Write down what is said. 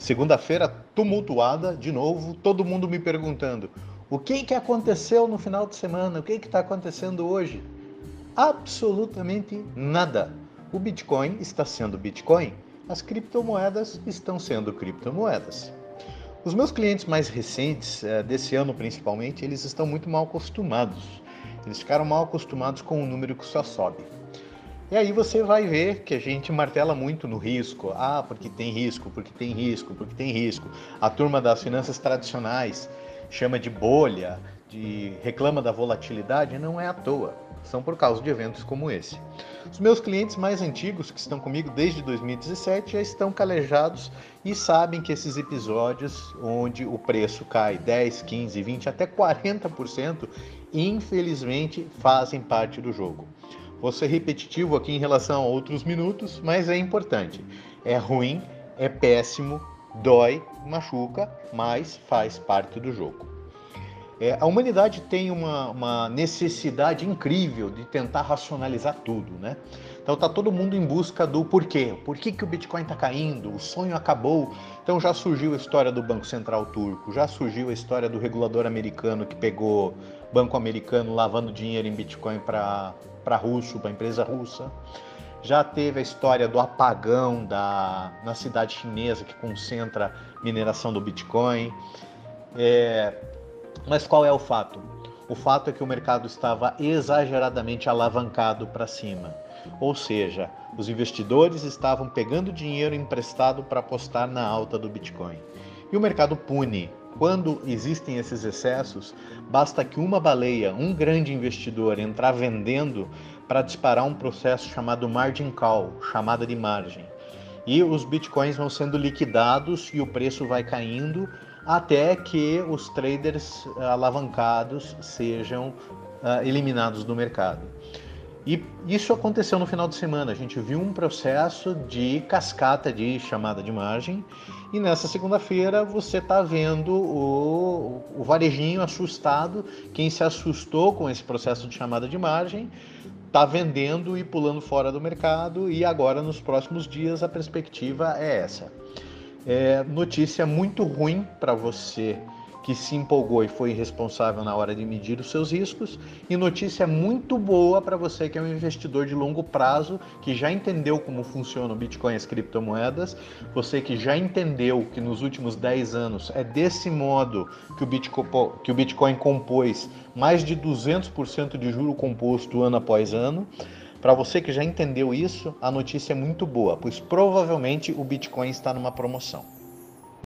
Segunda-feira tumultuada, de novo, todo mundo me perguntando: o que, que aconteceu no final de semana? O que está acontecendo hoje? Absolutamente nada. O Bitcoin está sendo Bitcoin, as criptomoedas estão sendo criptomoedas. Os meus clientes mais recentes, eh, desse ano principalmente, eles estão muito mal acostumados. Eles ficaram mal acostumados com um número que só sobe. E aí você vai ver que a gente martela muito no risco. Ah, porque tem risco, porque tem risco, porque tem risco. A turma das finanças tradicionais chama de bolha, de reclama da volatilidade, não é à toa. São por causa de eventos como esse. Os meus clientes mais antigos, que estão comigo desde 2017, já estão calejados e sabem que esses episódios onde o preço cai 10, 15, 20, até 40%, infelizmente fazem parte do jogo. Vou ser repetitivo aqui em relação a outros minutos, mas é importante. É ruim, é péssimo, dói, machuca, mas faz parte do jogo. É, a humanidade tem uma, uma, necessidade incrível de tentar racionalizar tudo, né? Então tá todo mundo em busca do porquê. Por que, que o Bitcoin está caindo? O sonho acabou. Então já surgiu a história do Banco Central Turco, já surgiu a história do regulador americano que pegou banco americano lavando dinheiro em Bitcoin para russo, para empresa russa. Já teve a história do apagão da, na cidade chinesa que concentra mineração do Bitcoin. É, mas qual é o fato? O fato é que o mercado estava exageradamente alavancado para cima. Ou seja, os investidores estavam pegando dinheiro emprestado para apostar na alta do Bitcoin. E o mercado pune. Quando existem esses excessos, basta que uma baleia, um grande investidor, entrar vendendo para disparar um processo chamado margin call, chamada de margem. E os bitcoins vão sendo liquidados e o preço vai caindo até que os traders eh, alavancados sejam uh, eliminados do mercado. E isso aconteceu no final de semana. A gente viu um processo de cascata de chamada de margem. E nessa segunda-feira você está vendo o, o varejinho assustado. Quem se assustou com esse processo de chamada de margem está vendendo e pulando fora do mercado. E agora, nos próximos dias, a perspectiva é essa. É notícia muito ruim para você que se empolgou e foi irresponsável na hora de medir os seus riscos, e notícia muito boa para você que é um investidor de longo prazo, que já entendeu como funciona o Bitcoin e as criptomoedas, você que já entendeu que nos últimos 10 anos é desse modo que o Bitcoin, que o Bitcoin compôs mais de 200% de juro composto ano após ano. Para você que já entendeu isso, a notícia é muito boa, pois provavelmente o Bitcoin está numa promoção.